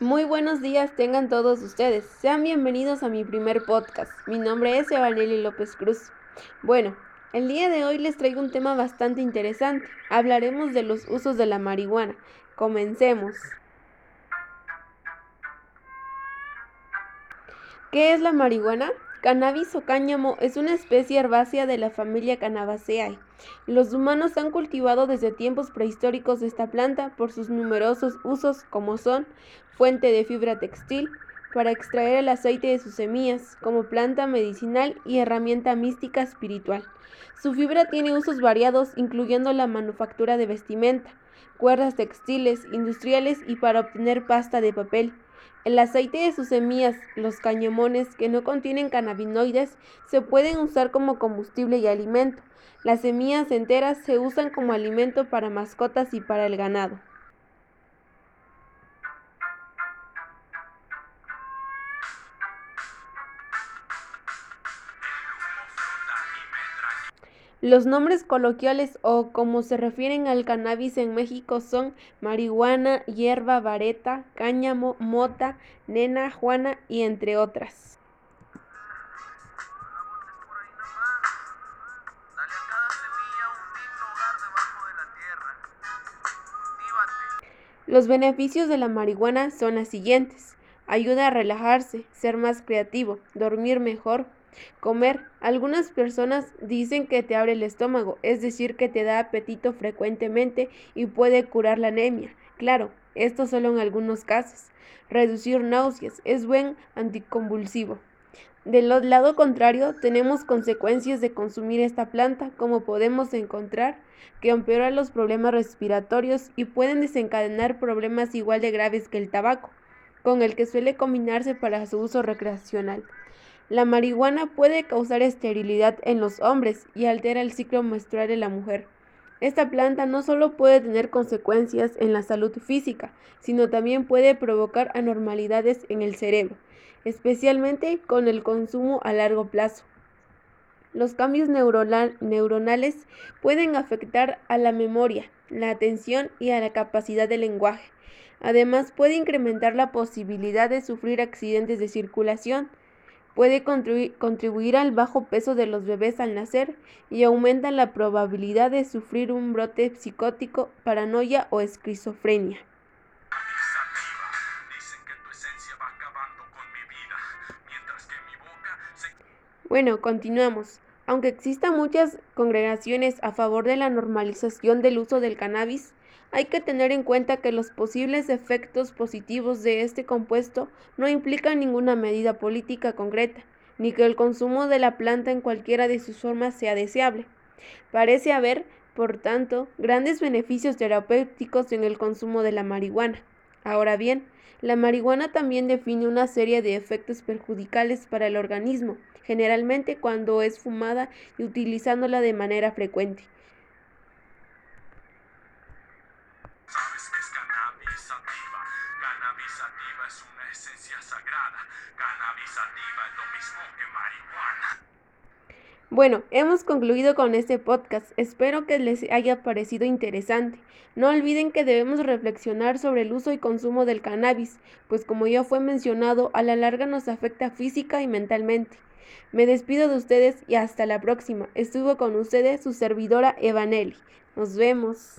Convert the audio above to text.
Muy buenos días tengan todos ustedes. Sean bienvenidos a mi primer podcast. Mi nombre es Evaneli López Cruz. Bueno, el día de hoy les traigo un tema bastante interesante. Hablaremos de los usos de la marihuana. Comencemos. ¿Qué es la marihuana? Cannabis o cáñamo es una especie herbácea de la familia Cannabaceae. Los humanos han cultivado desde tiempos prehistóricos esta planta por sus numerosos usos como son fuente de fibra textil, para extraer el aceite de sus semillas, como planta medicinal y herramienta mística espiritual. Su fibra tiene usos variados, incluyendo la manufactura de vestimenta, cuerdas textiles, industriales y para obtener pasta de papel. El aceite de sus semillas, los cañamones que no contienen cannabinoides, se pueden usar como combustible y alimento. Las semillas enteras se usan como alimento para mascotas y para el ganado. Los nombres coloquiales o como se refieren al cannabis en México son marihuana, hierba, vareta, cáñamo, mota, nena, juana y entre otras. Los beneficios de la marihuana son los siguientes. Ayuda a relajarse, ser más creativo, dormir mejor, Comer. Algunas personas dicen que te abre el estómago, es decir, que te da apetito frecuentemente y puede curar la anemia. Claro, esto solo en algunos casos. Reducir náuseas es buen anticonvulsivo. Del lado contrario, tenemos consecuencias de consumir esta planta, como podemos encontrar, que empeora los problemas respiratorios y pueden desencadenar problemas igual de graves que el tabaco, con el que suele combinarse para su uso recreacional. La marihuana puede causar esterilidad en los hombres y altera el ciclo menstrual de la mujer. Esta planta no solo puede tener consecuencias en la salud física, sino también puede provocar anormalidades en el cerebro, especialmente con el consumo a largo plazo. Los cambios neuronales pueden afectar a la memoria, la atención y a la capacidad de lenguaje. Además, puede incrementar la posibilidad de sufrir accidentes de circulación, puede contribuir al bajo peso de los bebés al nacer y aumenta la probabilidad de sufrir un brote psicótico, paranoia o esquizofrenia. Bueno, continuamos. Aunque existan muchas congregaciones a favor de la normalización del uso del cannabis, hay que tener en cuenta que los posibles efectos positivos de este compuesto no implican ninguna medida política concreta, ni que el consumo de la planta en cualquiera de sus formas sea deseable. Parece haber, por tanto, grandes beneficios terapéuticos en el consumo de la marihuana. Ahora bien, la marihuana también define una serie de efectos perjudicales para el organismo, generalmente cuando es fumada y utilizándola de manera frecuente. es una esencia sagrada. es lo mismo que marihuana. Bueno, hemos concluido con este podcast. Espero que les haya parecido interesante. No olviden que debemos reflexionar sobre el uso y consumo del cannabis, pues como ya fue mencionado, a la larga nos afecta física y mentalmente. Me despido de ustedes y hasta la próxima. Estuvo con ustedes su servidora Evaneli. Nos vemos.